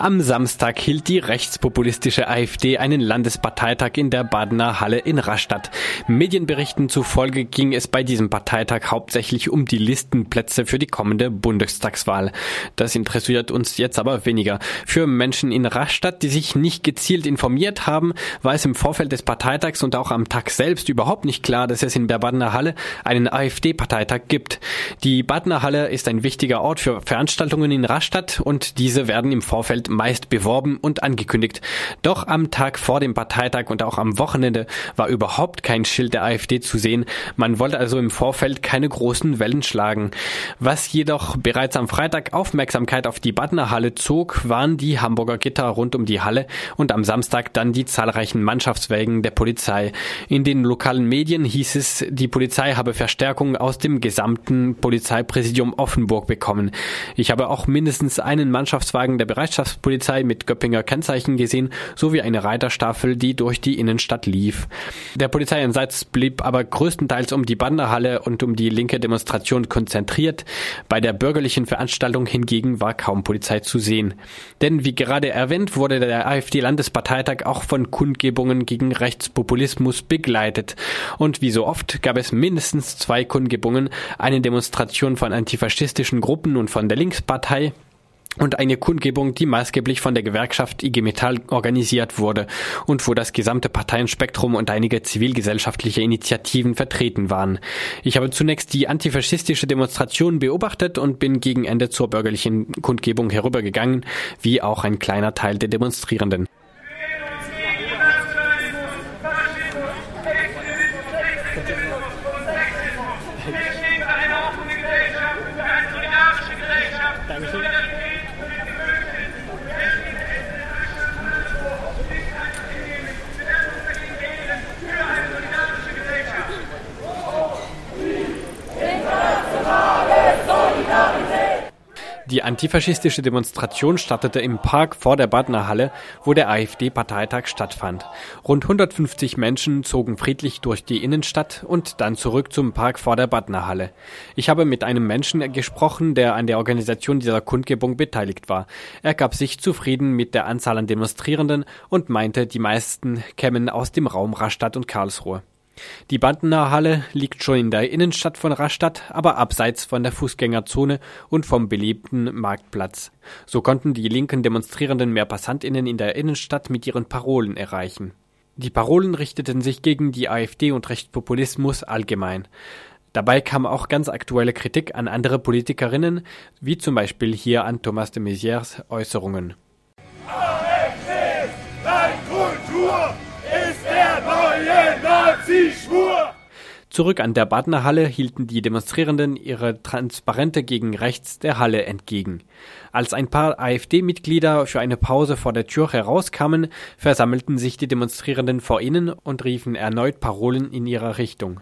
Am Samstag hielt die rechtspopulistische AfD einen Landesparteitag in der Badener Halle in Rastatt. Medienberichten zufolge ging es bei diesem Parteitag hauptsächlich um die Listenplätze für die kommende Bundestagswahl. Das interessiert uns jetzt aber weniger. Für Menschen in Rastatt, die sich nicht gezielt informiert haben, war es im Vorfeld des Parteitags und auch am Tag selbst überhaupt nicht klar, dass es in der Badener Halle einen AfD-Parteitag gibt. Die Badener Halle ist ein wichtiger Ort für Veranstaltungen in Rastatt und diese werden im Vorfeld meist beworben und angekündigt. Doch am Tag vor dem Parteitag und auch am Wochenende war überhaupt kein Schild der AfD zu sehen. Man wollte also im Vorfeld keine großen Wellen schlagen. Was jedoch bereits am Freitag Aufmerksamkeit auf die Badner Halle zog, waren die Hamburger Gitter rund um die Halle und am Samstag dann die zahlreichen Mannschaftswägen der Polizei. In den lokalen Medien hieß es, die Polizei habe Verstärkung aus dem gesamten Polizeipräsidium Offenburg bekommen. Ich habe auch mindestens einen Mannschaftswagen der Bereitschafts Polizei mit Göppinger Kennzeichen gesehen, sowie eine Reiterstaffel, die durch die Innenstadt lief. Der Polizeieinsatz blieb aber größtenteils um die Banderhalle und um die linke Demonstration konzentriert. Bei der bürgerlichen Veranstaltung hingegen war kaum Polizei zu sehen. Denn wie gerade erwähnt, wurde der AfD-Landesparteitag auch von Kundgebungen gegen Rechtspopulismus begleitet. Und wie so oft gab es mindestens zwei Kundgebungen, eine Demonstration von antifaschistischen Gruppen und von der Linkspartei, und eine Kundgebung, die maßgeblich von der Gewerkschaft IG Metall organisiert wurde und wo das gesamte Parteienspektrum und einige zivilgesellschaftliche Initiativen vertreten waren. Ich habe zunächst die antifaschistische Demonstration beobachtet und bin gegen Ende zur bürgerlichen Kundgebung herübergegangen, wie auch ein kleiner Teil der Demonstrierenden. Die antifaschistische Demonstration startete im Park vor der Badner Halle, wo der AfD-Parteitag stattfand. Rund 150 Menschen zogen friedlich durch die Innenstadt und dann zurück zum Park vor der Badner Halle. Ich habe mit einem Menschen gesprochen, der an der Organisation dieser Kundgebung beteiligt war. Er gab sich zufrieden mit der Anzahl an Demonstrierenden und meinte, die meisten kämen aus dem Raum Rastatt und Karlsruhe. Die Bandener Halle liegt schon in der Innenstadt von Rastatt, aber abseits von der Fußgängerzone und vom belebten Marktplatz. So konnten die linken Demonstrierenden mehr Passantinnen in der Innenstadt mit ihren Parolen erreichen. Die Parolen richteten sich gegen die AfD und Rechtspopulismus allgemein. Dabei kam auch ganz aktuelle Kritik an andere Politikerinnen, wie zum Beispiel hier an Thomas de Maizières Äußerungen. Nazi-Schwur! Zurück an der Badner Halle hielten die Demonstrierenden ihre Transparente gegen rechts der Halle entgegen. Als ein paar AfD-Mitglieder für eine Pause vor der Tür herauskamen, versammelten sich die Demonstrierenden vor ihnen und riefen erneut Parolen in ihrer Richtung.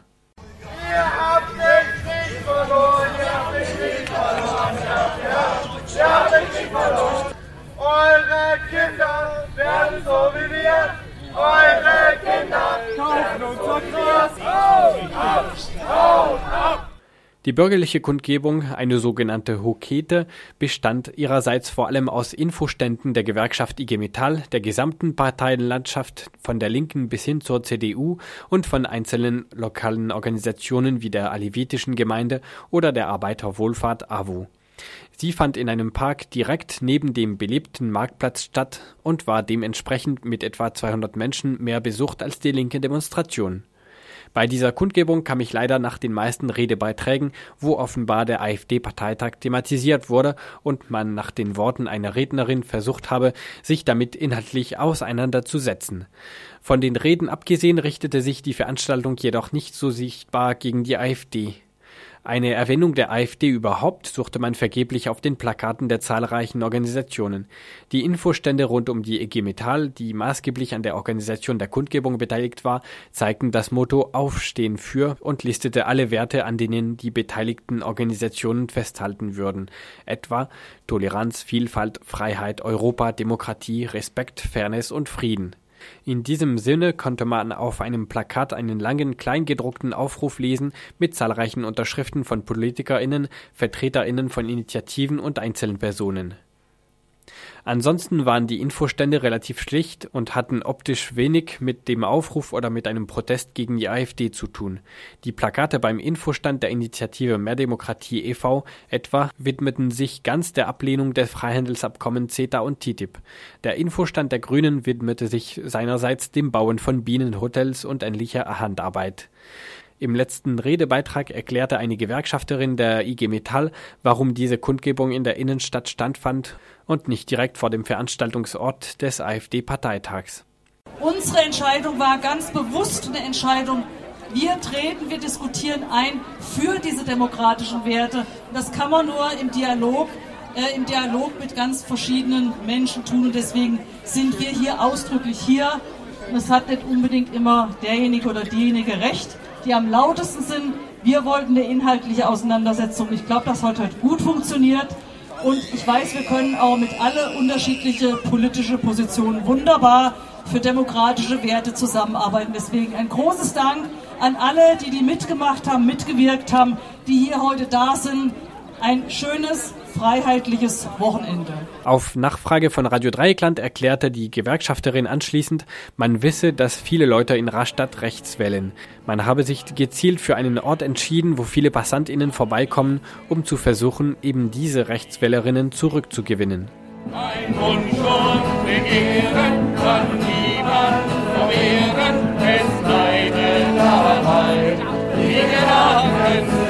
Die bürgerliche Kundgebung, eine sogenannte Hokete, bestand ihrerseits vor allem aus Infoständen der Gewerkschaft IG Metall, der gesamten Parteienlandschaft von der Linken bis hin zur CDU und von einzelnen lokalen Organisationen wie der Alevitischen Gemeinde oder der Arbeiterwohlfahrt AWO. Sie fand in einem Park direkt neben dem belebten Marktplatz statt und war dementsprechend mit etwa 200 Menschen mehr besucht als die linke Demonstration. Bei dieser Kundgebung kam ich leider nach den meisten Redebeiträgen, wo offenbar der AfD-Parteitag thematisiert wurde und man nach den Worten einer Rednerin versucht habe, sich damit inhaltlich auseinanderzusetzen. Von den Reden abgesehen richtete sich die Veranstaltung jedoch nicht so sichtbar gegen die AfD. Eine Erwähnung der AfD überhaupt suchte man vergeblich auf den Plakaten der zahlreichen Organisationen. Die Infostände rund um die EG Metall, die maßgeblich an der Organisation der Kundgebung beteiligt war, zeigten das Motto Aufstehen für und listete alle Werte, an denen die beteiligten Organisationen festhalten würden, etwa Toleranz, Vielfalt, Freiheit, Europa, Demokratie, Respekt, Fairness und Frieden. In diesem Sinne konnte man auf einem Plakat einen langen, kleingedruckten Aufruf lesen mit zahlreichen Unterschriften von PolitikerInnen, VertreterInnen von Initiativen und einzelnen Personen. Ansonsten waren die Infostände relativ schlicht und hatten optisch wenig mit dem Aufruf oder mit einem Protest gegen die AfD zu tun. Die Plakate beim Infostand der Initiative Mehr Demokratie e.V. etwa widmeten sich ganz der Ablehnung des Freihandelsabkommen CETA und TTIP. Der Infostand der Grünen widmete sich seinerseits dem Bauen von Bienenhotels und ähnlicher Handarbeit. Im letzten Redebeitrag erklärte eine Gewerkschafterin der IG Metall, warum diese Kundgebung in der Innenstadt stattfand und nicht direkt vor dem Veranstaltungsort des AfD-Parteitags. Unsere Entscheidung war ganz bewusst eine Entscheidung, wir treten, wir diskutieren ein für diese demokratischen Werte. Das kann man nur im Dialog, äh, im Dialog mit ganz verschiedenen Menschen tun. Und deswegen sind wir hier ausdrücklich hier. Und es hat nicht unbedingt immer derjenige oder diejenige recht die am lautesten sind. Wir wollten eine inhaltliche Auseinandersetzung. Ich glaube, das hat heute gut funktioniert. Und ich weiß, wir können auch mit alle unterschiedliche politische Positionen wunderbar für demokratische Werte zusammenarbeiten. Deswegen ein großes Dank an alle, die die mitgemacht haben, mitgewirkt haben, die hier heute da sind. Ein schönes freiheitliches Wochenende. Auf Nachfrage von Radio Dreieckland erklärte die Gewerkschafterin anschließend, man wisse, dass viele Leute in Rastatt rechts wählen. Man habe sich gezielt für einen Ort entschieden, wo viele PassantInnen vorbeikommen, um zu versuchen, eben diese Rechtswählerinnen zurückzugewinnen. Ein Wunsch und Begehren kann niemand verwehren, es bleibe dabei. Die Gedanken.